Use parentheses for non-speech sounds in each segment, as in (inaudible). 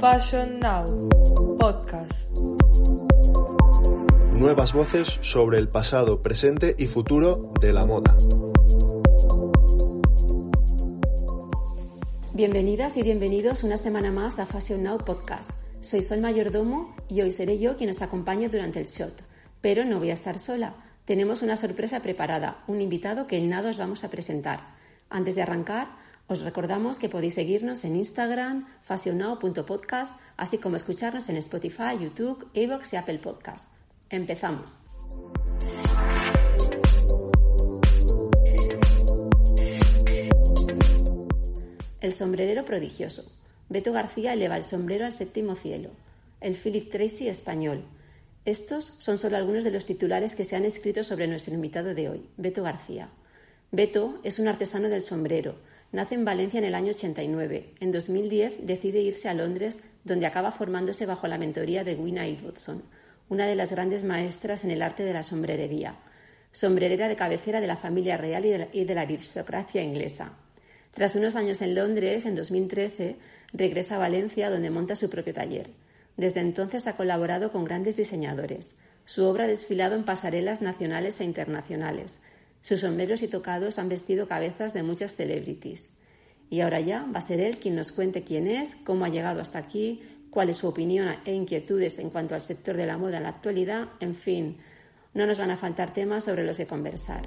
Fashion Now Podcast. Nuevas voces sobre el pasado, presente y futuro de la moda. Bienvenidas y bienvenidos una semana más a Fashion Now Podcast. Soy Sol Mayordomo y hoy seré yo quien os acompañe durante el shot. Pero no voy a estar sola. Tenemos una sorpresa preparada, un invitado que en nada os vamos a presentar. Antes de arrancar, os recordamos que podéis seguirnos en Instagram, fashionnow.podcast, así como escucharnos en Spotify, YouTube, Evox y Apple Podcast. Empezamos. El sombrerero prodigioso. Beto García eleva el sombrero al séptimo cielo. El Philip Tracy español. Estos son solo algunos de los titulares que se han escrito sobre nuestro invitado de hoy, Beto García. Beto es un artesano del sombrero. Nace en Valencia en el año 89. En 2010 decide irse a Londres, donde acaba formándose bajo la mentoría de Gwynna Edwardson, una de las grandes maestras en el arte de la sombrerería, sombrerera de cabecera de la familia real y de la, aristocracia inglesa. Tras unos años en Londres, en 2013, regresa a Valencia donde monta su propio taller. Desde entonces ha colaborado con grandes diseñadores. Su obra ha desfilado en pasarelas nacionales e internacionales. Sus sombreros y tocados han vestido cabezas de muchas celebrities. Y ahora ya va a ser él quien nos cuente quién es, cómo ha llegado hasta aquí, cuál es su opinión e inquietudes en cuanto al sector de la moda en la actualidad, en fin, no nos van a faltar temas sobre los que conversar.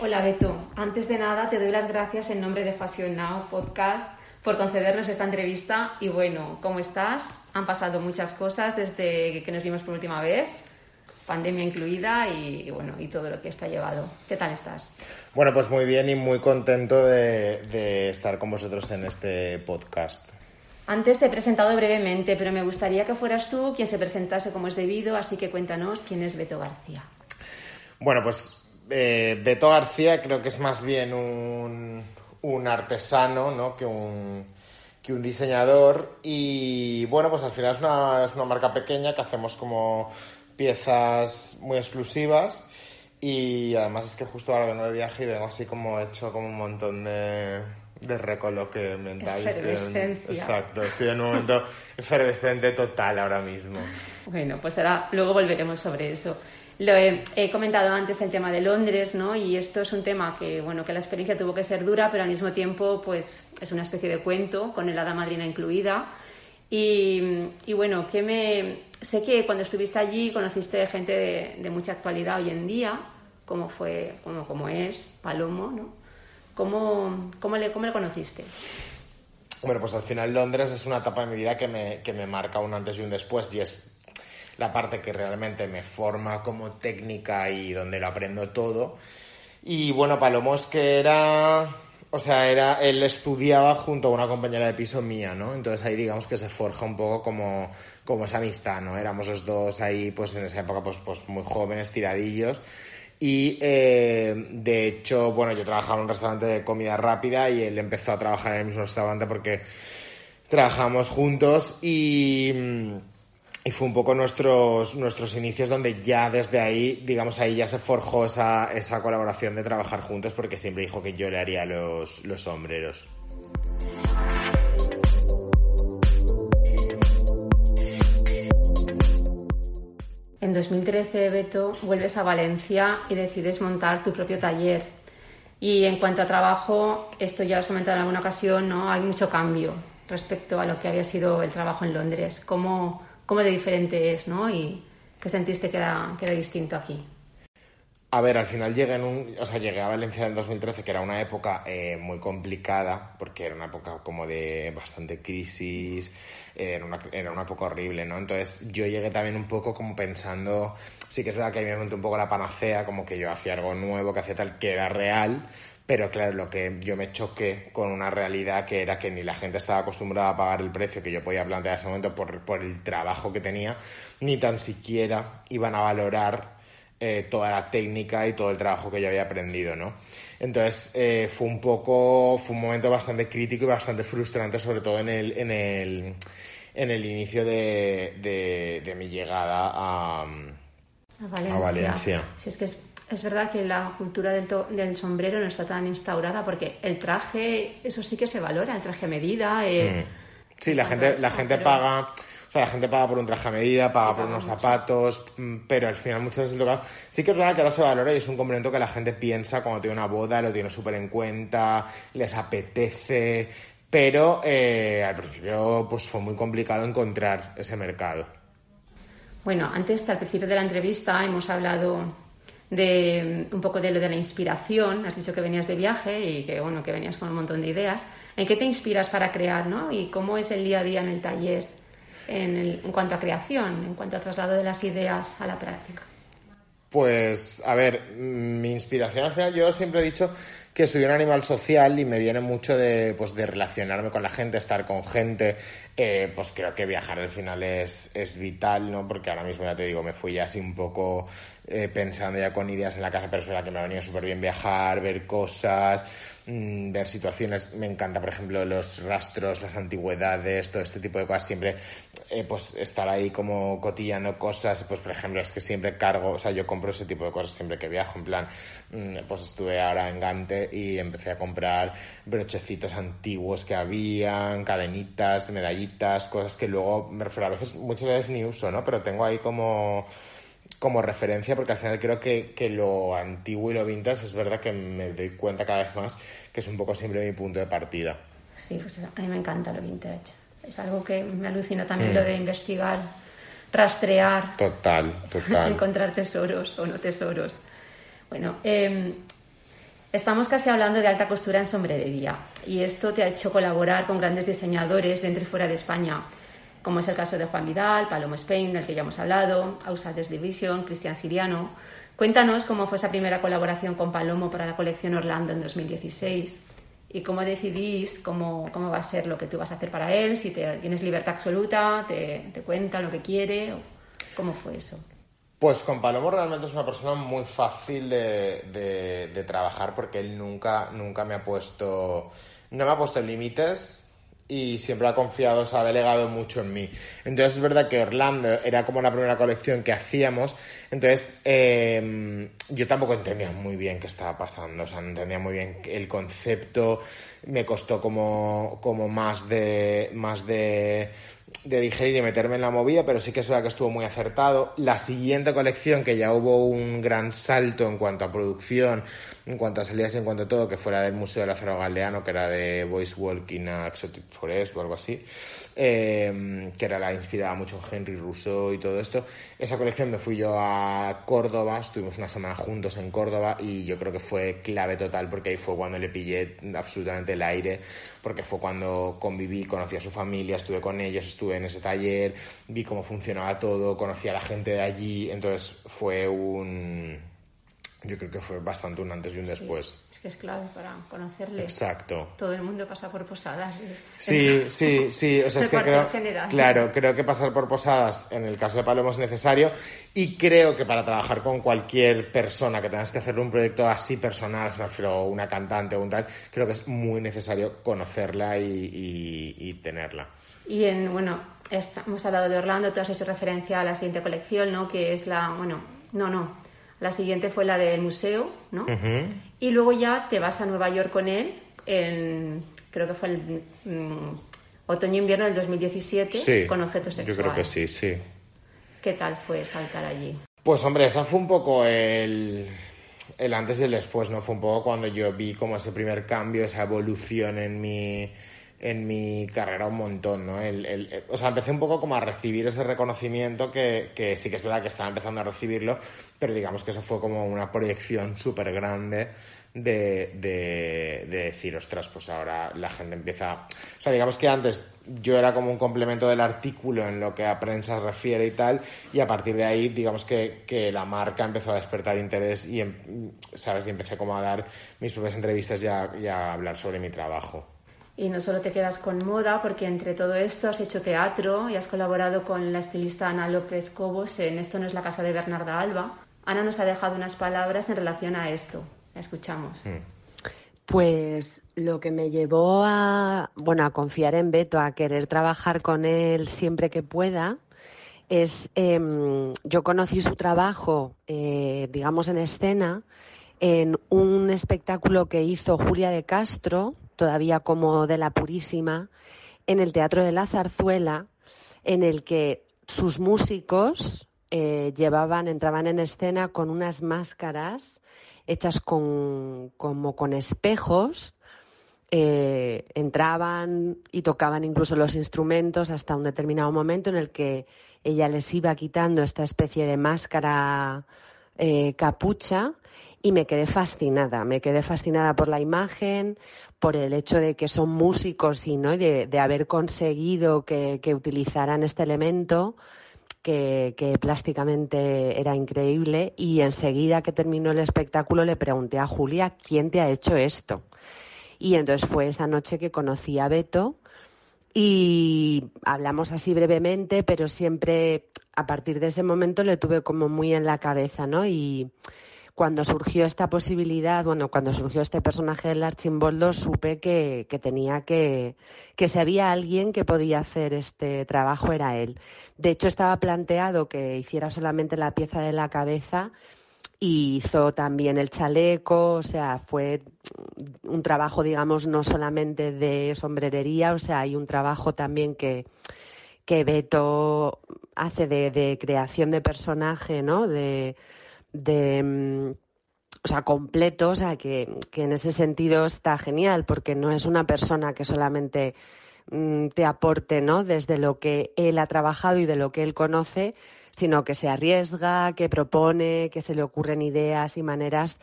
Hola Beto, antes de nada te doy las gracias en nombre de Fashion Now Podcast por concedernos esta entrevista y bueno, ¿cómo estás? Han pasado muchas cosas desde que nos vimos por última vez, pandemia incluida y, y bueno, y todo lo que esto ha llevado. ¿Qué tal estás? Bueno, pues muy bien y muy contento de, de estar con vosotros en este podcast. Antes te he presentado brevemente, pero me gustaría que fueras tú quien se presentase como es debido, así que cuéntanos quién es Beto García. Bueno, pues eh, Beto García creo que es más bien un, un artesano ¿no? que, un, que un diseñador y bueno, pues al final es una, es una marca pequeña que hacemos como piezas muy exclusivas y además es que justo ahora vengo de viaje y vengo así como hecho como un montón de, de recoloque mental. Estoy en- Efervescencia. exacto, estoy en un momento (laughs) efervescente total ahora mismo. Bueno, pues ahora luego volveremos sobre eso. Lo he, he comentado antes el tema de Londres, ¿no? Y esto es un tema que, bueno, que la experiencia tuvo que ser dura, pero al mismo tiempo, pues, es una especie de cuento con el hada madrina incluida. Y, y bueno, que me sé que cuando estuviste allí conociste gente de, de mucha actualidad hoy en día, como fue, como, como es Palomo, ¿no? ¿Cómo, cómo, le, ¿Cómo le conociste? Bueno, pues al final Londres es una etapa de mi vida que me, que me marca un antes y un después y es la parte que realmente me forma como técnica y donde lo aprendo todo. Y bueno, Palomos que era, o sea, era, él estudiaba junto a una compañera de piso mía, ¿no? Entonces ahí digamos que se forja un poco como, como esa amistad, ¿no? Éramos los dos ahí, pues en esa época, pues, pues muy jóvenes, tiradillos. Y eh, de hecho, bueno, yo trabajaba en un restaurante de comida rápida y él empezó a trabajar en el mismo restaurante porque trabajamos juntos y, y fue un poco nuestros, nuestros inicios donde ya desde ahí, digamos, ahí ya se forjó esa, esa colaboración de trabajar juntos porque siempre dijo que yo le haría los, los sombreros. En 2013, Beto, vuelves a Valencia y decides montar tu propio taller. Y en cuanto a trabajo, esto ya lo has comentado en alguna ocasión, ¿no? Hay mucho cambio respecto a lo que había sido el trabajo en Londres. ¿Cómo, cómo de diferente es, no? Y qué sentiste que era, que era distinto aquí. A ver, al final llegué, en un, o sea, llegué a Valencia en 2013, que era una época eh, muy complicada, porque era una época como de bastante crisis, eh, era, una, época horrible, ¿no? Entonces yo llegué también un poco como pensando, sí que es verdad que a mí me monté un poco la panacea, como que yo hacía algo nuevo, que hacía tal, que era real, pero claro, lo que yo me choqué con una realidad que era que ni la gente estaba acostumbrada a pagar el precio que yo podía plantear en ese momento por, por el trabajo que tenía, ni tan siquiera iban a valorar eh, toda la técnica y todo el trabajo que yo había aprendido, ¿no? Entonces eh, fue un poco, fue un momento bastante crítico y bastante frustrante, sobre todo en el, en el, en el inicio de, de, de mi llegada a, A Valencia. A Valencia. Si es que es, es verdad que la cultura del, del, sombrero no está tan instaurada porque el traje, eso sí que se valora, el traje a medida. Eh, mm. Sí, la gente, la gente paga. O sea, la gente paga por un traje a medida, paga por unos zapatos, mm, pero al final muchas veces el tocado... Sí que es verdad que ahora se valora y es un complemento que la gente piensa cuando tiene una boda, lo tiene súper en cuenta, les apetece, pero eh, al principio pues fue muy complicado encontrar ese mercado. Bueno, antes, al principio de la entrevista, hemos hablado de un poco de lo de la inspiración. Has dicho que venías de viaje y que, bueno, que venías con un montón de ideas. ¿En qué te inspiras para crear, no? ¿Y cómo es el día a día en el taller en, en cuanto a creación, en cuanto a traslado de las ideas a la práctica? Pues, a ver, mi inspiración al final, yo siempre he dicho que soy un animal social y me viene mucho de, pues, de relacionarme con la gente, estar con gente. Eh, pues creo que viajar al final es, es vital, ¿no? Porque ahora mismo ya te digo, me fui así un poco eh, pensando ya con ideas en la casa, pero es verdad que me ha venido súper bien viajar, ver cosas, mm, ver situaciones. Me encanta, por ejemplo, los rastros, las antigüedades, todo este tipo de cosas. Siempre, eh, pues, estar ahí como cotillando cosas. Pues, por ejemplo, es que siempre cargo, o sea, yo compro ese tipo de cosas siempre que viajo. En plan, pues estuve ahora en Gante y empecé a comprar brochecitos antiguos que habían, cadenitas, medallitas, cosas que luego, me refiero a veces, muchas veces ni uso, ¿no? Pero tengo ahí como como referencia porque al final creo que, que, lo antiguo y lo vintage es verdad que me doy cuenta cada vez más que es un poco siempre mi punto de partida. Sí, pues a mí me encanta lo vintage. Es algo que me alucina también lo de mm. investigar, rastrear. Total, total. (laughs) encontrar tesoros o no tesoros. Bueno, eh, estamos casi hablando de alta costura en sombrerería y esto te ha hecho colaborar con grandes diseñadores dentro y fuera de España como es el caso de Juan Vidal, Palomo Spain, del que ya hemos hablado, Outsiders Division, Cristian Siriano. Cuéntanos cómo fue esa primera colaboración con Palomo para la colección Orlando en 2016 y cómo decidís cómo, cómo va a ser lo que tú vas a hacer para él, si te, tienes libertad absoluta, te, te cuenta lo que quiere, cómo fue eso. Pues con Palomo realmente es una persona muy fácil de, de, trabajar porque él nunca, nunca me ha puesto, no me ha puesto límites y siempre ha confiado, se ha delegado mucho en mí. Entonces es verdad que Orlando era como la primera colección que hacíamos, entonces em, yo tampoco entendía muy bien qué estaba pasando, o sea, no entendía muy bien el concepto, me costó como, como más de, más de de digerir y meterme en la movida, pero sí que es verdad que estuvo muy acertado. La siguiente colección, que ya hubo un gran salto en cuanto a producción, en cuanto a salidas y en cuanto a todo, que fuera del Museo de la Ferro Galdeano, que era de Voice Walking a Exotic Forest o algo así, eh, que era la inspirada mucho en Henry Rousseau y todo esto. Esa colección me fui yo a Córdoba, estuvimos una semana juntos en Córdoba y yo creo que fue clave total porque ahí fue cuando le pillé absolutamente el aire, porque fue cuando conviví, conocí a su familia, estuve con ellos, estuve en ese taller, vi cómo funcionaba todo, conocí a la gente de allí, entonces fue un yo creo que fue bastante un antes y un después. es que es clave para conocerle. Exacto. Todo el mundo pasa por posadas. sí, (laughs) sí, sí. O sea, es que creo, claro, creo que pasar por posadas en el caso de Palomo es necesario y creo que para trabajar con cualquier persona que tengas que hacer un proyecto así personal, o una cantante o un tal, creo que es muy necesario conocerla y, y, tenerla. Y en, bueno, hemos hablado de Orlando, tú has hecho referencia a la siguiente colección, ¿no? Que es la, bueno, no, no, la siguiente fue la del museo, ¿no? Y luego ya te vas a Nueva York con él, en, creo que fue el mm, otoño-invierno del 2017, con objetos sexuales. Yo creo que sí, sí. ¿Qué tal fue saltar allí? Pues hombre, esa fue un poco el, el antes y el después, ¿no? Fue un poco cuando yo vi como ese primer cambio, esa evolución en mi en mi carrera un montón, ¿no? El, o sea, empecé un poco como a recibir ese reconocimiento que, que, sí que es verdad que estaba empezando a recibirlo, pero digamos que eso fue como una proyección súper grande de, de, de, decir, ostras, pues ahora la gente empieza... O sea, digamos que antes yo era como un complemento del artículo en lo que a prensa refiere y tal, y a partir de ahí, digamos que, que la marca empezó a despertar interés y, em, ¿sabes? Y empecé como a dar mis propias entrevistas y a hablar sobre mi trabajo. Y no solo te quedas con moda, porque entre todo esto has hecho teatro y has colaborado con la estilista Ana López Cobos en Esto no es la casa de Bernarda Alba. Ana nos ha dejado unas palabras en relación a esto. La escuchamos. Pues lo que me llevó a, bueno, a confiar en Beto, a querer trabajar con él siempre que pueda, es, em, yo conocí su trabajo, eh, digamos, en escena, en un espectáculo que hizo Julia de Castro, todavía como de la Purísima, en el Teatro de la Zarzuela, en el que sus músicos eh, llevaban, entraban en escena con unas máscaras hechas con, como con espejos eh, entraban y tocaban incluso los instrumentos hasta un determinado momento en el que ella les iba quitando esta especie de máscara eh, capucha y me quedé fascinada, me quedé fascinada por la imagen, por el hecho de que son músicos y ¿no? de, haber conseguido que, utilizaran este elemento que, que, plásticamente era increíble y enseguida que terminó el espectáculo le pregunté a Julia, ¿quién te ha hecho esto? Y entonces fue esa noche que conocí a Beto y hablamos así brevemente, pero siempre a partir de ese momento le tuve como muy en la cabeza, ¿no? Y cuando surgió esta posibilidad, bueno, cuando surgió este personaje del Archimboldo, supe que, que tenía que, que si había alguien que podía hacer este trabajo era él. De hecho, estaba planteado que hiciera solamente la pieza de la cabeza y hizo también el chaleco, o sea, fue un trabajo, digamos, no solamente de sombrerería, o sea, hay un trabajo también que, que Beto hace de, creación de personaje, ¿no? De, de mm, o sea, completo, o sea, que, que, en ese sentido está genial, porque no es una persona que solamente mm, te aporte, ¿no? Desde lo que él ha trabajado y de lo que él conoce, sino que se arriesga, que propone, que se le ocurren ideas y maneras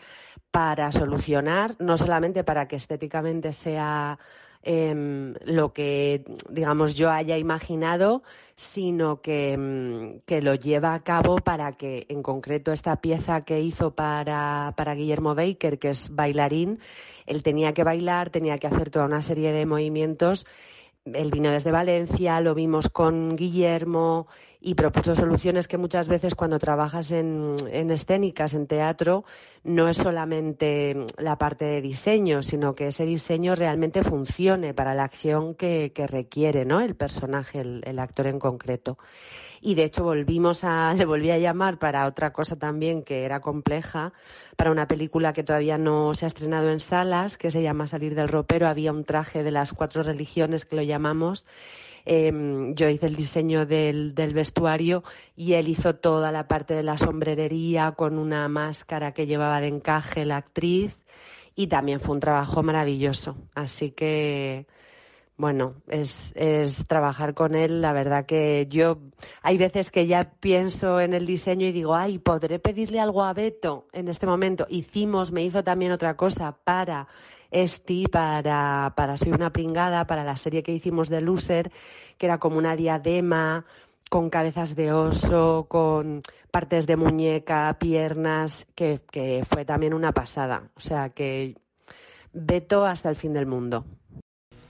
para solucionar, no solamente para que estéticamente sea em, lo que, digamos, yo haya imaginado, sino que, em, que, lo lleva a cabo para que, en concreto, esta pieza que hizo para, para Guillermo Baker, que es bailarín, él tenía que bailar, tenía que hacer toda una serie de movimientos. Él vino desde Valencia, lo vimos con Guillermo, y propuso soluciones que muchas veces cuando trabajas en, escénicas, en teatro, no es solamente la parte de diseño, sino que ese diseño realmente funcione para la acción que, requiere ¿no? el personaje, el, actor en concreto. Y de hecho volvimos a, (laughs) le volví a llamar para otra cosa también que era compleja, para una película que todavía no se ha estrenado en salas, que se llama Salir del ropero. Había un traje de las cuatro religiones que lo llamamos Em, yo hice el diseño del, vestuario y él hizo toda la parte de la sombrerería con una máscara que llevaba de encaje la actriz y también fue un trabajo maravilloso. Así que, bueno, es, es, trabajar con él. La verdad que yo hay veces que ya pienso en el diseño y digo, ay, podré pedirle algo a Beto en este momento. Hicimos, me hizo también otra cosa para Esti para, para Soy una pringada, para la serie que hicimos de Loser, que era como una diadema con cabezas de oso, con partes de muñeca, piernas, que, que fue también una pasada. O sea que veto hasta el fin del mundo.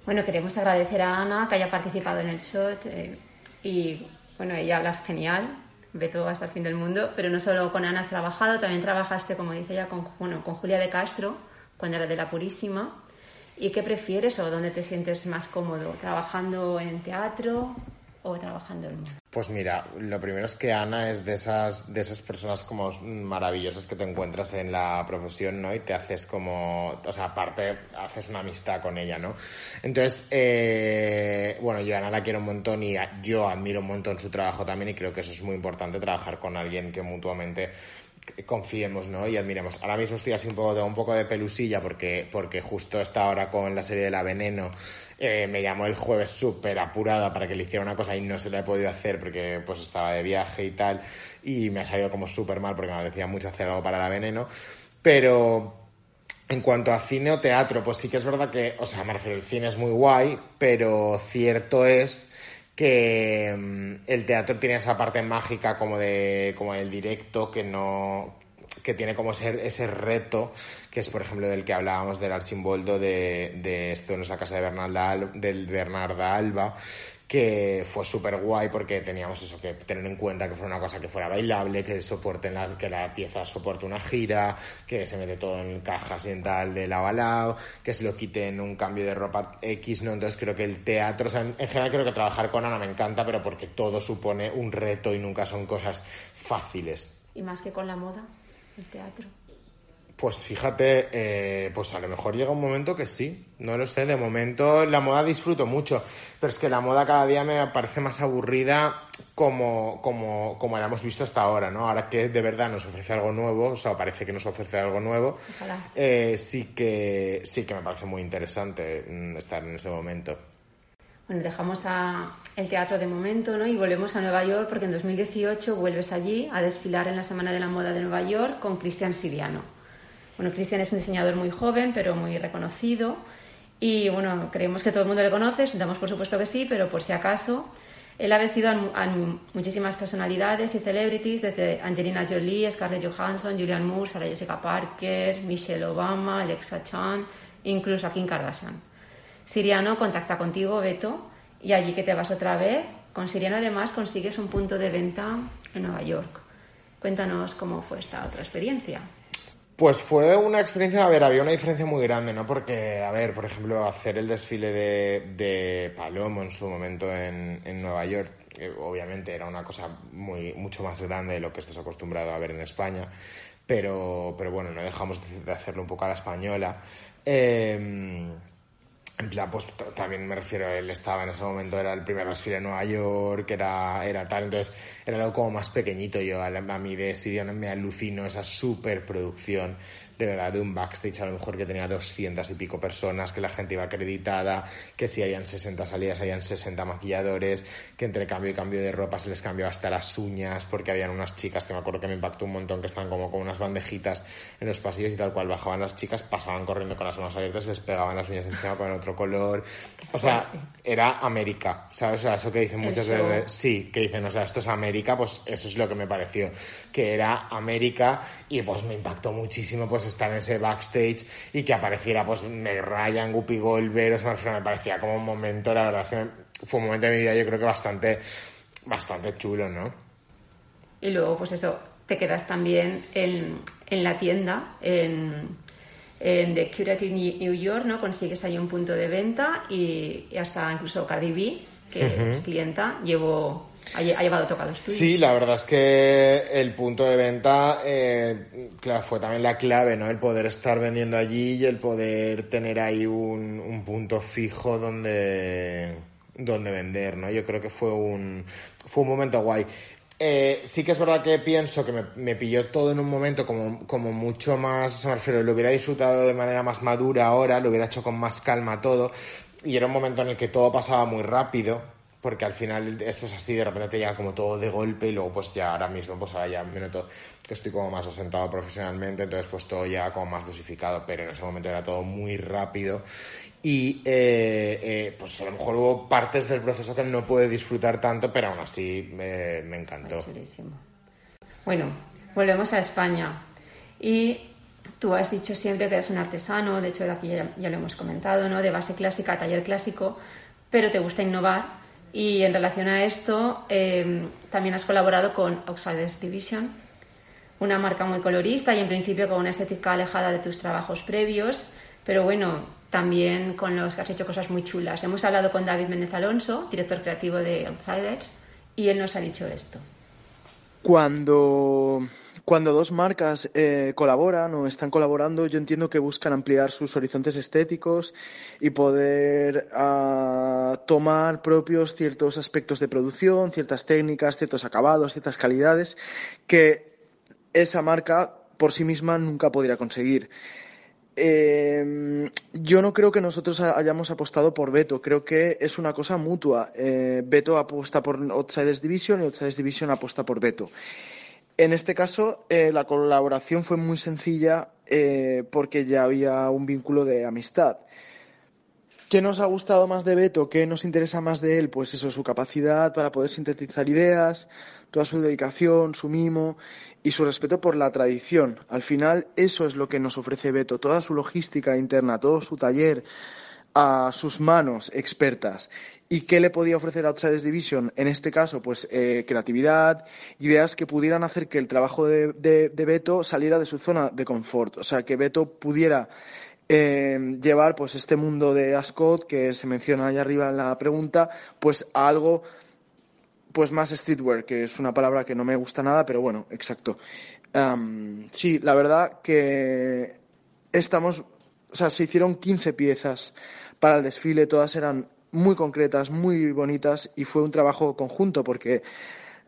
Bueno, queremos agradecer a Ana que haya participado en el shot eh, y bueno, ella habla genial, veto hasta el fin del mundo, pero no solo con Ana has trabajado, también trabajaste, como dice ella, con, bueno, con Julia de Castro, cuando era de la Purísima. ¿Y qué prefieres o dónde te sientes más cómodo? ¿Trabajando en teatro o trabajando en Pues mira, lo primero es que Ana es de esas, de esas personas como maravillosas que te encuentras en la profesión, ¿no? Y te haces como, o sea, aparte haces una amistad con ella, ¿no? Entonces, eh, bueno, yo a Ana la quiero un montón y yo admiro un montón su trabajo también y creo que eso es muy importante, trabajar con alguien que mutuamente confiemos ¿no? y admiremos. Ahora mismo estoy así un poco un poco de pelusilla porque, porque justo esta hora con la serie de La Veneno eh, me llamó el jueves súper apurada para que le hiciera una cosa y no se la he podido hacer porque pues estaba de viaje y tal y me ha salido como súper mal porque me decía mucho hacer algo para La Veneno. Pero en cuanto a cine o teatro, pues sí que es verdad que, o sea, me refiero, el cine es muy guay, pero cierto es que mm, el teatro tiene esa parte mágica como de como el directo que no que tiene como ese, ese reto, que es por ejemplo del que hablábamos del Archimboldo de, de esto en la casa de Bernarda, del Bernarda Alba, que fue súper guay porque teníamos eso que tener en cuenta que fuera una cosa que fuera bailable, que soporte la, que la pieza soporte una gira, que se mete todo en cajas y en tal de lado a lado, que se lo quiten un cambio de ropa X, ¿no? Entonces creo que el teatro, o sea, en, en general creo que trabajar con Ana me encanta, pero porque todo supone un reto y nunca son cosas fáciles. Y más que con la moda, el teatro. Pues fíjate, eh, pues a lo mejor llega un momento que sí, no lo sé, de momento la moda disfruto mucho, pero es que la moda cada día me parece más aburrida como, como, como la hemos visto hasta ahora, ¿no? Ahora que de verdad nos ofrece algo nuevo, o sea, parece que nos ofrece algo nuevo, eh, sí, que, sí que me parece muy interesante mm, estar en ese momento. Bueno, dejamos a el teatro de momento, ¿no? Y volvemos a Nueva York porque en 2018 vuelves allí a desfilar en la Semana de la Moda de Nueva York con Cristian Siriano. Bueno, Cristian es un diseñador muy joven, pero muy reconocido. Y bueno, creemos que todo el mundo le conoce, damos por supuesto que sí, pero por si acaso, él ha vestido a, muchísimas personalidades y celebrities, desde Angelina Jolie, Scarlett Johansson, Julianne Moore, Sarah Jessica Parker, Michelle Obama, Alexa Chan, incluso a Kim Kardashian. Siriano contacta contigo, Beto, y allí que te vas otra vez. Con Siriano además consigues un punto de venta en Nueva York. Cuéntanos cómo fue esta otra experiencia. Pues fue una experiencia, a ver, había una diferencia muy grande, ¿no? Porque, a ver, por ejemplo, hacer el desfile de, de Palomo en su momento en, en Nueva York, obviamente era una cosa muy, mucho más grande de lo que estás acostumbrado a ver en España, pero, pero bueno, no dejamos de hacerlo un poco a la española. Eh, en plan, pues también me refiero, él estaba en ese momento, era el primer desfile de Nueva York, era, era tal, entonces era algo como más pequeñito. Yo a, mí de Siriano me alucino esa superproducción de verdad, de un backstage a lo mejor que tenía 200 y pico personas, que la gente iba acreditada, que si hayan 60 salidas, hayan 60 maquilladores, que entre cambio y cambio de ropa se les cambiaba hasta las uñas, porque habían unas chicas que me acuerdo que me impactó un montón, que estaban como con unas bandejitas en los pasillos y tal cual bajaban las chicas, pasaban corriendo con las manos abiertas, se les pegaban las uñas encima con otro color. O sea, era América, ¿sabes? O sea, eso que dicen muchas veces, sí, que dicen, o sea, esto es América, pues eso es lo que me pareció, que era América y pues me impactó muchísimo, pues estar en ese backstage y que apareciera pues Ryan, Guppy Goldberg, o sea, me parecía como un momento, la verdad es que fue un momento de mi vida yo creo que bastante, bastante chulo, ¿no? Y luego pues eso, te quedas también en, en la tienda, en, en The Curative New York, ¿no? Consigues ahí un punto de venta y, hasta incluso Cardi B, que es clienta, llevo ha, llevado tocados tuyos. Sí, la verdad es que el punto de venta, eh, claro, fue también la clave, ¿no? El poder estar vendiendo allí y el poder tener ahí un, un punto fijo donde, donde vender, ¿no? Yo creo que fue un, fue un momento guay. Eh, sí que es verdad que pienso que me, me, pilló todo en un momento como, como mucho más, o sea, lo hubiera disfrutado de manera más madura ahora, lo hubiera hecho con más calma todo, y era un momento en el que todo pasaba muy rápido, porque al final esto es así, de repente te llega como todo de golpe y luego pues ya ahora mismo pues ahora ya me noto que estoy como más asentado profesionalmente, entonces pues todo ya como más dosificado, pero en ese momento era todo muy rápido y eh, eh, pues a lo mejor hubo partes del proceso que no pude disfrutar tanto, pero aún así me, me encantó. Bueno, volvemos a España y tú has dicho siempre que eres un artesano, de hecho de aquí ya, ya lo hemos comentado, ¿no? De base clásica, taller clásico, pero te gusta innovar y en relación a esto, em, también has colaborado con Outsiders Division, una marca muy colorista y en principio con una estética alejada de tus trabajos previos, pero bueno, también con los que has hecho cosas muy chulas. Hemos hablado con David Méndez Alonso, director creativo de Outsiders, y él nos ha dicho esto. Cuando cuando dos marcas eh, colaboran o están colaborando, yo entiendo que buscan ampliar sus horizontes estéticos y poder uh, tomar propios ciertos aspectos de producción, ciertas técnicas, ciertos acabados, ciertas calidades que esa marca por sí misma nunca podría conseguir. Eh, yo no creo que nosotros hayamos apostado por Beto, creo que es una cosa mutua. Eh, Beto apuesta por Outsiders Division y Outsiders Division apuesta por Beto. En este caso, eh, la colaboración fue muy sencilla eh, porque ya había un vínculo de amistad. ¿Qué nos ha gustado más de Beto? ¿Qué nos interesa más de él? Pues eso, su capacidad para poder sintetizar ideas, toda su dedicación, su mimo y su respeto por la tradición. Al final, eso es lo que nos ofrece Beto, toda su logística interna, todo su taller a sus manos expertas. ¿Y qué le podía ofrecer a Outsiders Division? En este caso, pues eh, creatividad, ideas que pudieran hacer que el trabajo de, de Beto saliera de su zona de confort. O sea, que Beto pudiera eh, llevar pues este mundo de Ascot que se menciona ahí arriba en la pregunta pues a algo pues más streetwear que es una palabra que no me gusta nada pero bueno exacto sí la verdad que estamos o sea se hicieron 15 piezas para el desfile todas eran muy concretas muy bonitas y fue un trabajo conjunto porque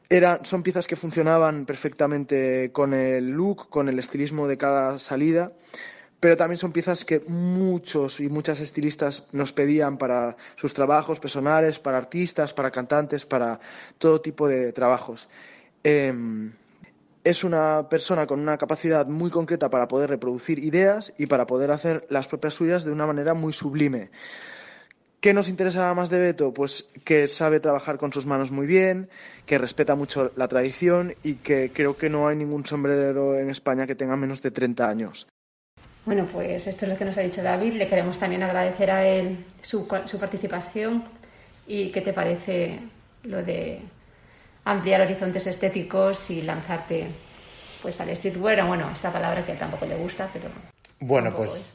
era, son piezas que funcionaban perfectamente con el look, con el estilismo de cada salida pero también son piezas que muchos y muchas estilistas nos pedían para sus trabajos personales, para artistas, para cantantes, para todo tipo de trabajos. Em, es una persona con una capacidad muy concreta para poder reproducir ideas y para poder hacer las propias suyas de una manera muy sublime. ¿Qué nos interesa más de Beto? Pues que sabe trabajar con sus manos muy bien, que respeta mucho la tradición y que creo que no hay ningún sombrerero en España que tenga menos de 30 años. Bueno, pues esto es lo que nos ha dicho David. Le queremos también agradecer a él su, su participación y qué te parece lo de ampliar horizontes estéticos y lanzarte pues al streetwear. Bueno, esta palabra que tampoco le gusta, pero... Bueno, pues...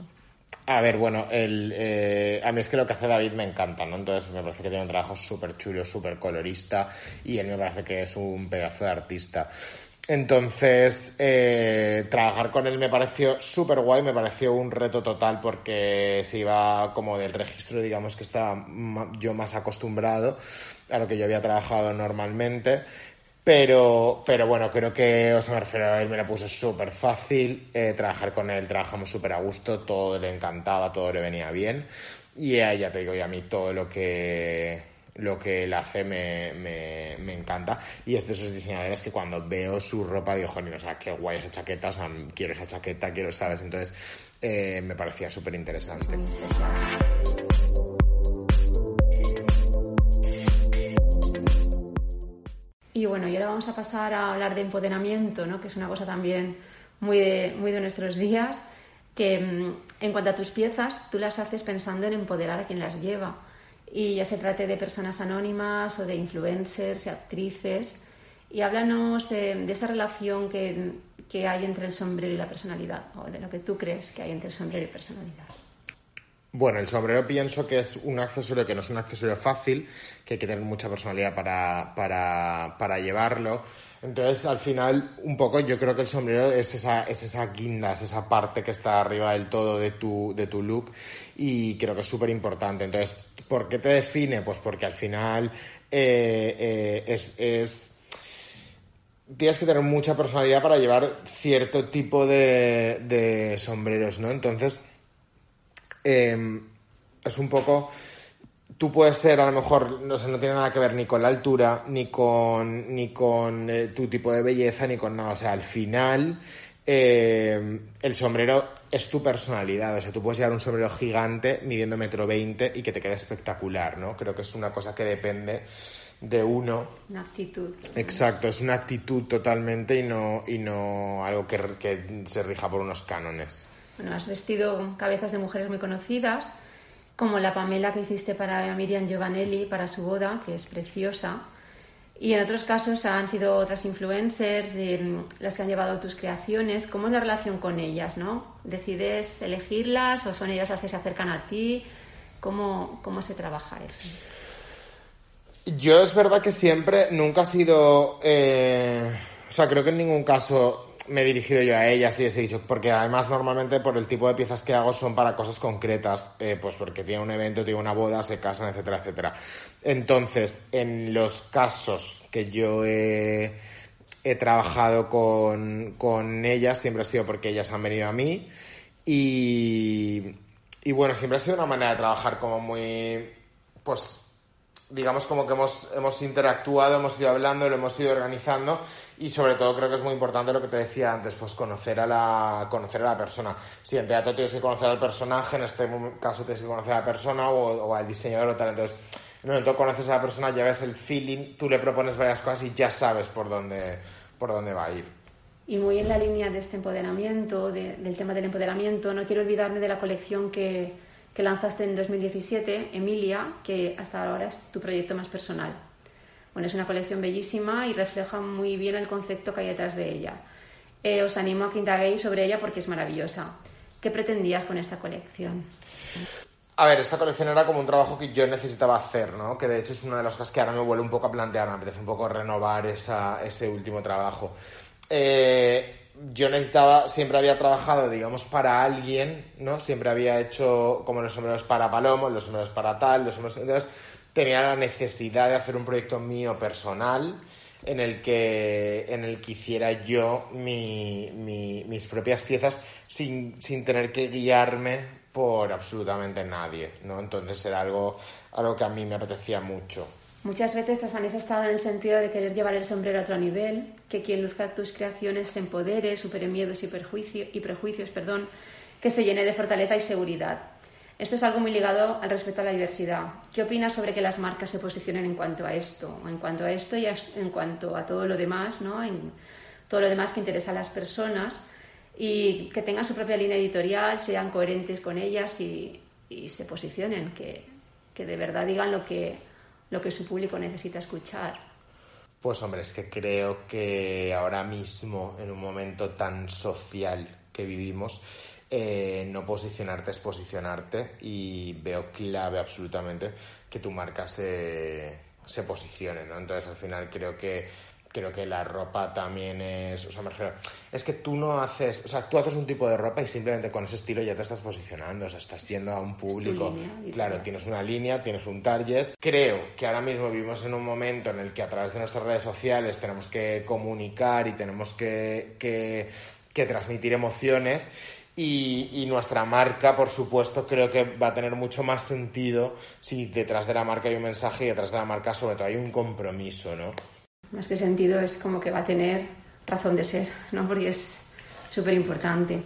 A ver, bueno, el, eh, a mí es que lo que hace David me encanta, ¿no? Entonces me parece que tiene un trabajo súper chulo, súper colorista y él me parece que es un pedazo de artista. Entonces, eh, trabajar con él me pareció súper guay, me pareció un reto total porque se iba como del registro, digamos, que estaba yo más acostumbrado a lo que yo había trabajado normalmente. Pero, pero bueno, creo que, o sea, me a me lo puso súper fácil eh, trabajar con él, trabajamos súper a gusto, todo le encantaba, todo le venía bien. Y ya te digo, y a mí todo lo que lo que él hace me, me, encanta. Y es de esos diseñadores que cuando veo su ropa digo, joder, o sea, qué guay esa chaqueta, o sea, quiero esa chaqueta, quiero, ¿sabes? Entonces, eh, me parecía súper interesante. Y bueno, y ahora vamos a pasar a hablar de empoderamiento, ¿no? que es una cosa también muy de, muy de nuestros días, que mm, en cuanto a tus piezas, tú las haces pensando en empoderar a quien las lleva y ya se trate de personas anónimas o de influencers y actrices. Y háblanos de, esa relación que, que, hay entre el sombrero y la personalidad, o de lo que tú crees que hay entre el sombrero y personalidad. Bueno, el sombrero pienso que es un accesorio que no es un accesorio fácil, que hay que tener mucha personalidad para, para, para llevarlo. Entonces, al final, un poco yo creo que el sombrero es esa, es esa guinda, es esa parte que está arriba del todo de tu, de tu look y creo que es súper importante. Entonces, ¿por qué te define? Pues porque al final eh, eh, es, es, Tienes que tener mucha personalidad para llevar cierto tipo de, de sombreros, ¿no? Entonces, em, es un poco tú puedes ser a lo mejor, no, sé, no tiene nada que ver ni con la altura, ni con, ni con eh, tu tipo de belleza, ni con nada. O sea, al final eh, el sombrero es tu personalidad. O sea, tú puedes llevar un sombrero gigante midiendo metro veinte y que te quede espectacular, ¿no? Creo que es una cosa que depende de uno. Una actitud. Exacto, es una actitud totalmente y no, y no algo que, que se rija por unos cánones. Bueno, has vestido cabezas de mujeres muy conocidas como la Pamela que hiciste para Miriam Giovanelli para su boda, que es preciosa. Y en otros casos han sido otras influencers de, las que han llevado tus creaciones. ¿Cómo es la relación con ellas? ¿no? ¿Decides elegirlas o son ellas las que se acercan a ti? ¿Cómo, cómo se trabaja eso? Yo es verdad que siempre, nunca ha sido... Eh, o sea, creo que en ningún caso me he dirigido yo a ellas y les he dicho, porque además normalmente por el tipo de piezas que hago son para cosas concretas, eh, pues porque tiene un evento, tiene una boda, se casan, etcétera, etcétera. Entonces, en los casos que yo he, trabajado con, con, ellas, siempre ha sido porque ellas han venido a mí y, y bueno, siempre ha sido una manera de trabajar como muy, pues digamos como que hemos, hemos interactuado, hemos ido hablando, lo hemos ido organizando y sobre todo creo que es muy importante lo que te decía antes, pues conocer a la, conocer a la persona. Si en teatro tienes que conocer al personaje, en este caso tienes que conocer a la persona o, o al diseñador o tal, entonces en el momento conoces a la persona, ya ves el feeling, tú le propones varias cosas y ya sabes por dónde, por dónde va a ir. Y muy en la línea de este empoderamiento, del tema del empoderamiento, no quiero olvidarme de la colección que, que lanzaste en 2017, Emilia, que hasta ahora es tu proyecto más personal. Bueno, es una colección bellísima y refleja muy bien el concepto que hay detrás de ella. Eh, os animo a que indaguéis sobre ella porque es maravillosa. ¿Qué pretendías con esta colección? A ver, esta colección era como un trabajo que yo necesitaba hacer, ¿no? Que de hecho es una de las cosas que ahora me vuelve un poco a plantear, me apetece un poco renovar ese último trabajo. Eh, yo necesitaba, siempre había trabajado, digamos, para alguien, ¿no? Siempre había hecho como los sombreros para Palomo, los sombreros para tal, los sombreros... tenía la necesidad de hacer un proyecto mío personal en el que, en el que hiciera yo mi, mis propias piezas sin, sin tener que guiarme por absolutamente nadie, ¿no? Entonces era algo, algo que a mí me apetecía mucho. Muchas veces te has manifestado en el sentido de querer llevar el sombrero a otro nivel, que quien luzca tus creaciones se empodere, supere miedos y, y prejuicios, perdón, que se llene de fortaleza y seguridad. Esto es algo muy ligado al respeto a la diversidad. ¿Qué opinas sobre que las marcas se posicionen en cuanto a esto? En cuanto a esto y en cuanto a todo lo demás, ¿no? En todo lo demás que interesa a las personas y que tengan su propia línea editorial, sean coherentes con ellas y, se posicionen, que, que, de verdad digan lo que, lo que su público necesita escuchar. Pues hombre, es que creo que ahora mismo, en un momento tan social que vivimos, eh, no posicionarte es posicionarte y veo clave absolutamente que tu marca se, se posicione, ¿no? Entonces al final creo que creo que la ropa también es, o sea, me refiero, es que tú no haces, o sea, tú haces un tipo de ropa y simplemente con ese estilo ya te estás posicionando, o sea, estás yendo a un público, claro, tienes una línea, tienes un target. Creo que ahora mismo vivimos en un momento en el que a través de nuestras redes sociales tenemos que comunicar y tenemos que, que, que transmitir emociones y, y, nuestra marca, por supuesto, creo que va a tener mucho más sentido si detrás de la marca hay un mensaje y detrás de la marca, sobre todo, hay un compromiso, ¿no? más que sentido es como que va a tener razón de ser, ¿no? Porque es súper importante.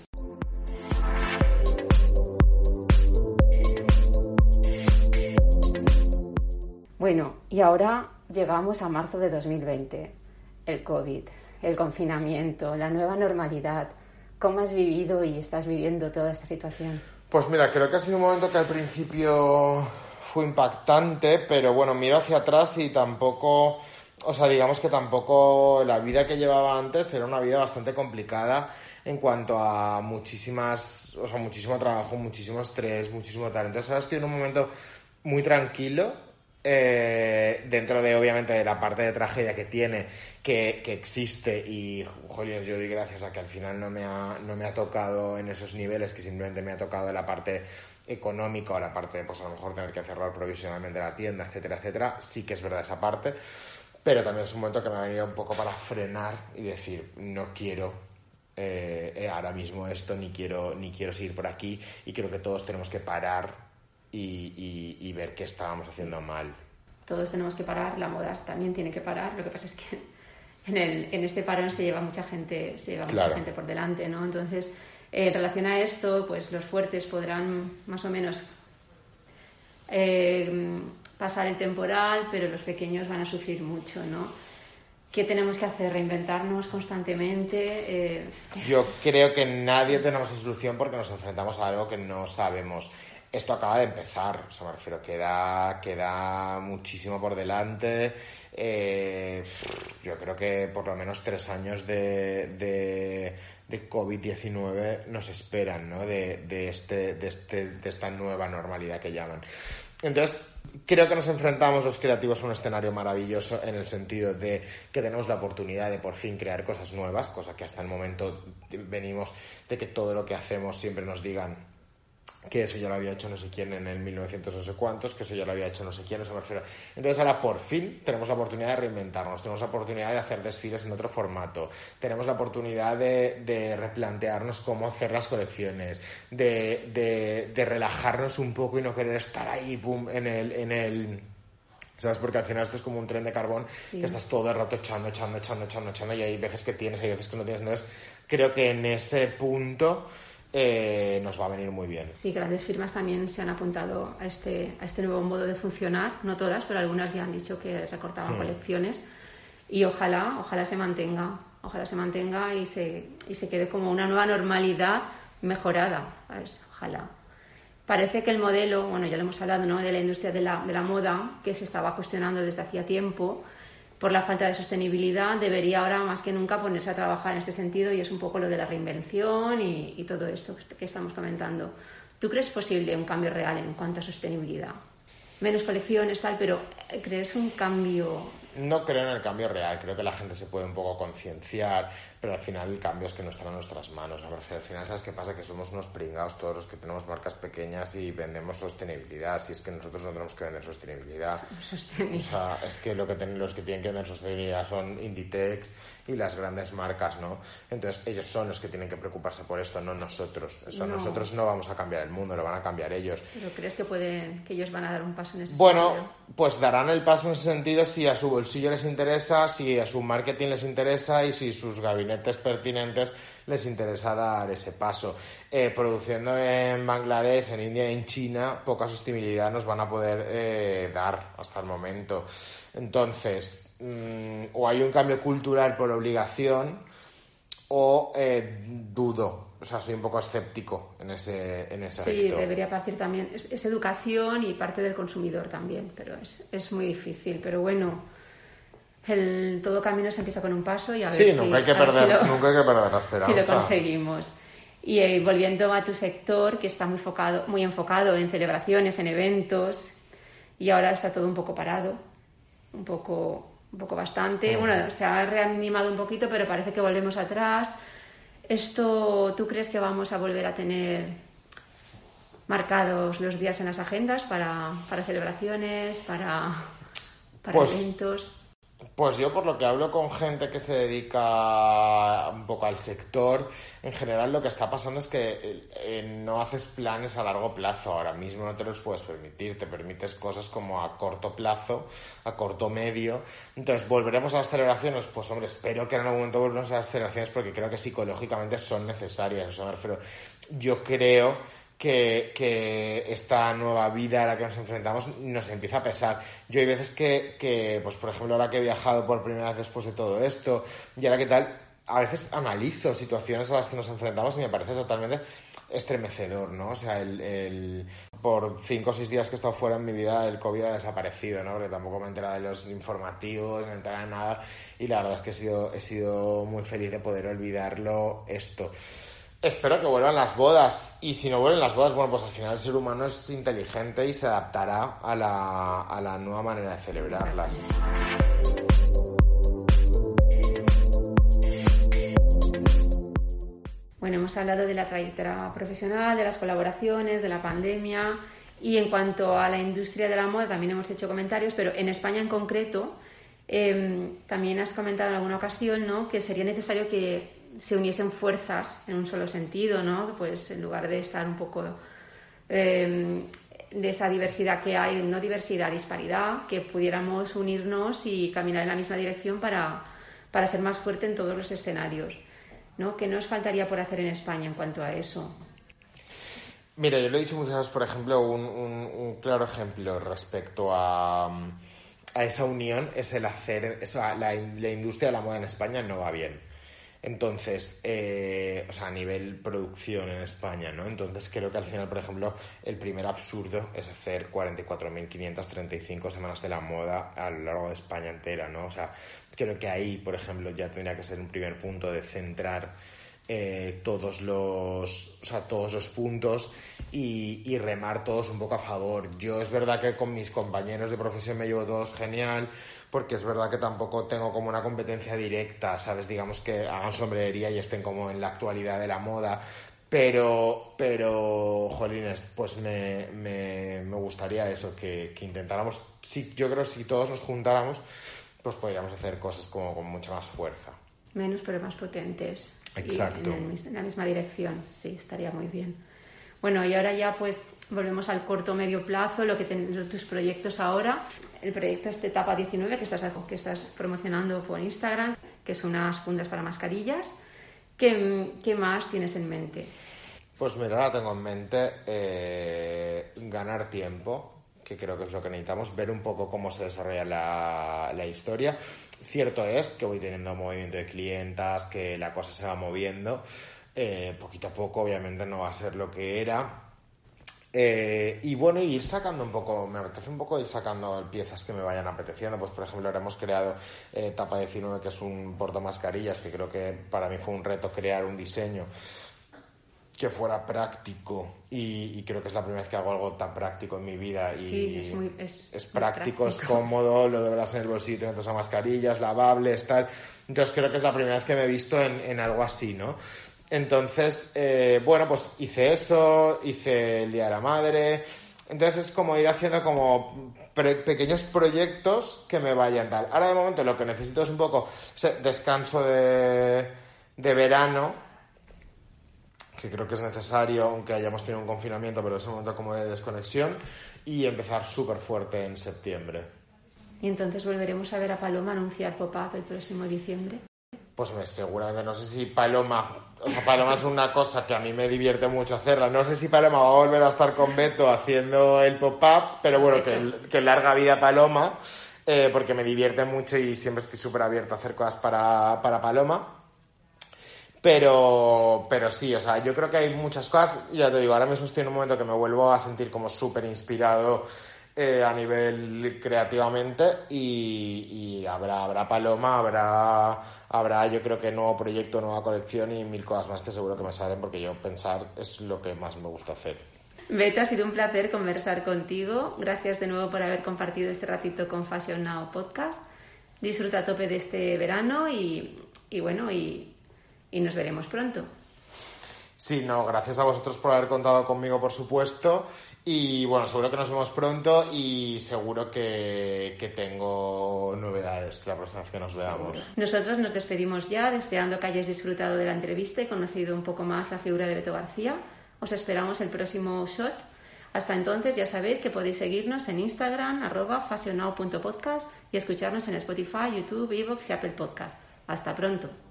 Bueno, y ahora llegamos a marzo de 2020, el COVID, el confinamiento, la nueva normalidad. ¿Cómo has vivido y estás viviendo toda esta situación? Pues mira, creo que ha sido un momento que al principio fue impactante, pero bueno, miro hacia atrás y tampoco o sea, digamos que tampoco la vida que llevaba antes era una vida bastante complicada en cuanto a muchísimas, o sea, muchísimo trabajo, muchísimo estrés, muchísimo tal. Entonces ahora estoy en un momento muy tranquilo, eh, dentro de obviamente de la parte de tragedia que tiene, que, que existe y, joder, yo doy gracias a que al final no me, ha, no me ha tocado en esos niveles, que simplemente me ha tocado de la parte económica o la parte de, pues a lo mejor tener que cerrar provisionalmente la tienda, etcétera, etcétera. Sí que es verdad esa parte pero también es un momento que me ha venido un poco para frenar y decir, no quiero eh, eh, ahora mismo esto, ni quiero, ni quiero seguir por aquí, y creo que todos tenemos que parar y, ver qué estábamos haciendo mal. Todos tenemos que parar, la moda también tiene que parar, lo que pasa es que (laughs) en, el, en este parón se lleva mucha gente, se lleva mucha gente por delante, ¿no? Entonces, eh, en relación a esto, pues los fuertes podrán más o menos pasar el temporal, pero los pequeños van a sufrir mucho, ¿no? ¿Qué tenemos que hacer? ¿Reinventarnos constantemente? Eh, Yo creo que nadie tenemos solución porque nos enfrentamos a algo que no sabemos. Esto acaba de empezar, o me refiero, queda, queda muchísimo por delante. Eh, yo creo que por lo menos tres años de, de, de COVID-19 nos esperan, ¿no? De, de, este, de, este, de esta nueva normalidad que llaman. Entonces, creo que nos enfrentamos los creativos a un escenario maravilloso en el sentido de que tenemos la oportunidad de por fin crear cosas nuevas, cosa que hasta el momento venimos de que todo lo que hacemos siempre nos digan que eso ya lo había hecho no sé quién en el 1900 no sé cuántos, que eso ya lo había hecho no sé quién, no sé refiero. Entonces ahora por fin tenemos la oportunidad de reinventarnos, tenemos la oportunidad de hacer desfiles en otro formato, tenemos la oportunidad de, de replantearnos cómo hacer las colecciones, de, de, de, relajarnos un poco y no querer estar ahí, boom, en el... En el ¿Sabes? Porque al final esto es como un tren de carbón que estás todo el rato echando, echando, echando, echando, echando y hay veces que tienes, hay veces que no tienes. Entonces, creo que en ese punto eh, nos va a venir muy bien. Sí, grandes firmas también se han apuntado a este, a este nuevo modo de funcionar, no todas, pero algunas ya han dicho que recortaban Hmm. colecciones y ojalá, ojalá se mantenga, ojalá se mantenga y se, y se quede como una nueva normalidad mejorada, ¿sabes? Ojalá. Parece que el modelo, bueno, ya lo hemos hablado, ¿no? De la industria de la, de la moda, que se estaba cuestionando desde hacía tiempo por la falta de sostenibilidad, debería ahora más que nunca ponerse a trabajar en este sentido y es un poco lo de la reinvención y, todo esto que- que estamos comentando. ¿Tú crees posible un cambio real en cuanto a sostenibilidad? Menos colecciones, tal, pero eh, ¿crees un cambio No creo en el cambio real, creo que la gente se puede un poco concienciar, pero al final el cambio es que no está en nuestras manos. Al final, ¿sabes qué pasa? Que somos unos pringados todos los que tenemos marcas pequeñas y vendemos sostenibilidad. Si es que nosotros no tenemos que vender sostenibilidad. O sea, es que, lo que tienen, los que tienen que vender sostenibilidad son Inditex y las grandes marcas, ¿no? Entonces, ellos son los que tienen que preocuparse por esto, no nosotros. O sea, No. nosotros no vamos a cambiar el mundo, lo van a cambiar ellos. ¿Pero crees que pueden, que ellos van a dar un paso en ese Bueno, sentido? pues darán el paso en ese sentido si a su bolsillo les interesa, si a su marketing les interesa y si sus gabinetes pertinentes les interesa dar ese paso. Eh, produciendo en Bangladesh, en India y en China, poca sostenibilidad nos van a poder eh, dar hasta el momento. Entonces, mm, o hay un cambio cultural por obligación o eh, dudo. O sea, soy un poco escéptico en ese, en ese Sí, aspecto. debería partir también. Es, es educación y parte del consumidor también, pero es, es muy difícil. Pero bueno, el, todo camino se empieza con un paso y a ver Sí, si, nunca hay que si lo- nunca hay que perder la si esperanza. lo conseguimos. Y eh, volviendo a tu sector, que está muy, focado, muy enfocado en celebraciones, en eventos, y ahora está todo un poco parado, un poco, un poco bastante. Bueno, se ha reanimado un poquito, pero parece que volvemos atrás. ¿Esto tú crees que vamos a volver a tener marcados los días en las agendas para, para celebraciones, para, para Pues- eventos? Pues yo por lo que hablo con gente que se dedica un poco al sector, en general lo que está pasando es que eh, no haces planes a largo plazo ahora mismo, no te los puedes permitir, te permites cosas como a corto plazo, a corto medio. Entonces, ¿volveremos a las celebraciones? Pues hombre, espero que en algún momento volvamos a las celebraciones porque creo que psicológicamente son necesarias. O sea, me yo creo que, que esta nueva vida a la que nos enfrentamos nos empieza a pesar. Yo hay veces que, que, pues por ejemplo, ahora que he viajado por primera vez después de todo esto, y ahora que tal, a veces analizo situaciones a las que nos enfrentamos y me parece totalmente estremecedor, ¿no? O sea, el, el- por cinco o seis días que he estado fuera en mi vida, el COVID ha desaparecido, ¿no? Porque tampoco me he enterado de los informativos, no me he enterado de nada, y la verdad es que he sido, he sido muy feliz de poder olvidarlo esto. Espero que vuelvan las bodas. Y si no vuelven las bodas, bueno, pues al final el ser humano es inteligente y se adaptará a la, a la nueva manera de celebrarlas. Bueno, hemos hablado de la trayectoria profesional, de las colaboraciones, de la pandemia y en cuanto a la industria de la moda también hemos hecho comentarios, pero en España en concreto eh, también has comentado en alguna ocasión ¿no? que sería necesario que se uniesen fuerzas en un solo sentido, ¿no? Pues en lugar de estar un poco eh, de esa diversidad que hay, no diversidad, disparidad, que pudiéramos unirnos y caminar en la misma dirección para, para ser más fuerte en todos los escenarios. ¿no? ¿Qué nos faltaría por hacer en España en cuanto a eso? Mira, yo lo he dicho muchas veces, por ejemplo, un claro ejemplo respecto a, a esa unión es el hacer, eso, la, la industria de la moda en España no va bien. Entonces, eh, o sea, a nivel producción en España, ¿no? Entonces creo que al final, por ejemplo, el primer absurdo es hacer 44.535 semanas de la moda a lo largo de España entera, ¿no? O sea, creo que ahí, por ejemplo, ya tendría que ser un primer punto de centrar eh, todos los o sea, todos los puntos y, remar todos un poco a favor. Yo es verdad que con mis compañeros de profesión me llevo todos genial, porque es verdad que tampoco tengo como una competencia directa, ¿sabes? Digamos que hagan sombrerería y estén como en la actualidad de la moda. Pero, pero, jolines, pues me, me, me gustaría eso, que, que intentáramos, sí, yo creo que si todos nos juntáramos, pues podríamos hacer cosas como con mucha más fuerza. Menos pero más potentes. Exacto. en, el en la misma dirección, sí, estaría muy bien. Bueno, y ahora ya pues volvemos al corto medio plazo, lo que tienen tus proyectos ahora. El proyecto este Etapa 19 que estás, que estás promocionando por Instagram, que son unas fundas para mascarillas. ¿Qué, qué más tienes en mente? Pues mira, ahora tengo en mente eh, ganar tiempo, que creo que es lo que necesitamos, ver un poco cómo se desarrolla la, la historia. Cierto es que voy teniendo movimiento de clientas, que la cosa se va moviendo. Eh, poquito a poco, obviamente, no va a ser lo que era. Eh, y bueno, ir sacando un poco, me apetece un poco ir sacando piezas que me vayan apeteciendo. Pues, por ejemplo, ahora hemos creado eh, Tapa 19, que es un portamascarillas, que creo que para mí fue un reto crear un diseño que fuera práctico y, creo que es la primera vez que hago algo tan práctico en mi vida y sí, es, muy, es, práctico, es cómodo, lo de en el bolsillo, te metes a mascarillas, lavables, tal. Entonces creo que es la primera vez que me he visto en, en algo así, ¿no? Entonces, eh, bueno, pues hice eso, hice el Día de la Madre. Entonces es como ir haciendo como pequeños proyectos que me vayan tal. Ahora de momento lo que necesito es un poco descanso de, de verano, que creo que es necesario, aunque hayamos tenido un confinamiento, pero es un momento como de desconexión, y empezar súper fuerte en septiembre. ¿Y entonces volveremos a ver a Paloma anunciar pop-up el próximo diciembre? Pues seguramente, no sé si Paloma, o sea, Paloma es una cosa que a mí me divierte mucho hacerla. No sé si Paloma va a volver a estar con Beto haciendo el pop-up, pero bueno, que, larga vida Paloma, eh, porque me divierte mucho y siempre estoy súper abierto a hacer cosas para, para Paloma. Pero, pero sí, o sea, yo creo que hay muchas cosas, ya te digo, ahora mismo estoy en un momento que me vuelvo a sentir como súper inspirado eh, a nivel creativamente y, habrá, habrá Paloma, habrá, habrá yo creo que nuevo proyecto, nueva colección y mil cosas más que seguro que me salen porque yo pensar es lo que más me gusta hacer. Beto, ha sido un placer conversar contigo. Gracias de nuevo por haber compartido este ratito con Fashion Now Podcast. Disfruta a tope de este verano y, y bueno, y, y nos veremos pronto. Sí, no, gracias a vosotros por haber contado conmigo, por supuesto. Y bueno, seguro que nos vemos pronto y seguro que, que, tengo novedades la próxima vez que nos veamos. Nosotros nos despedimos ya, deseando que hayáis disfrutado de la entrevista y conocido un poco más la figura de Beto García. Os esperamos el próximo shot. Hasta entonces ya sabéis que podéis seguirnos en Instagram, arroba y escucharnos en Spotify, YouTube, Evox y Apple Podcast. Hasta pronto.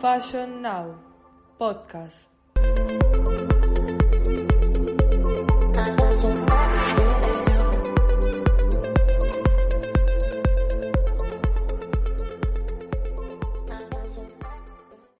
Fashion Now Podcast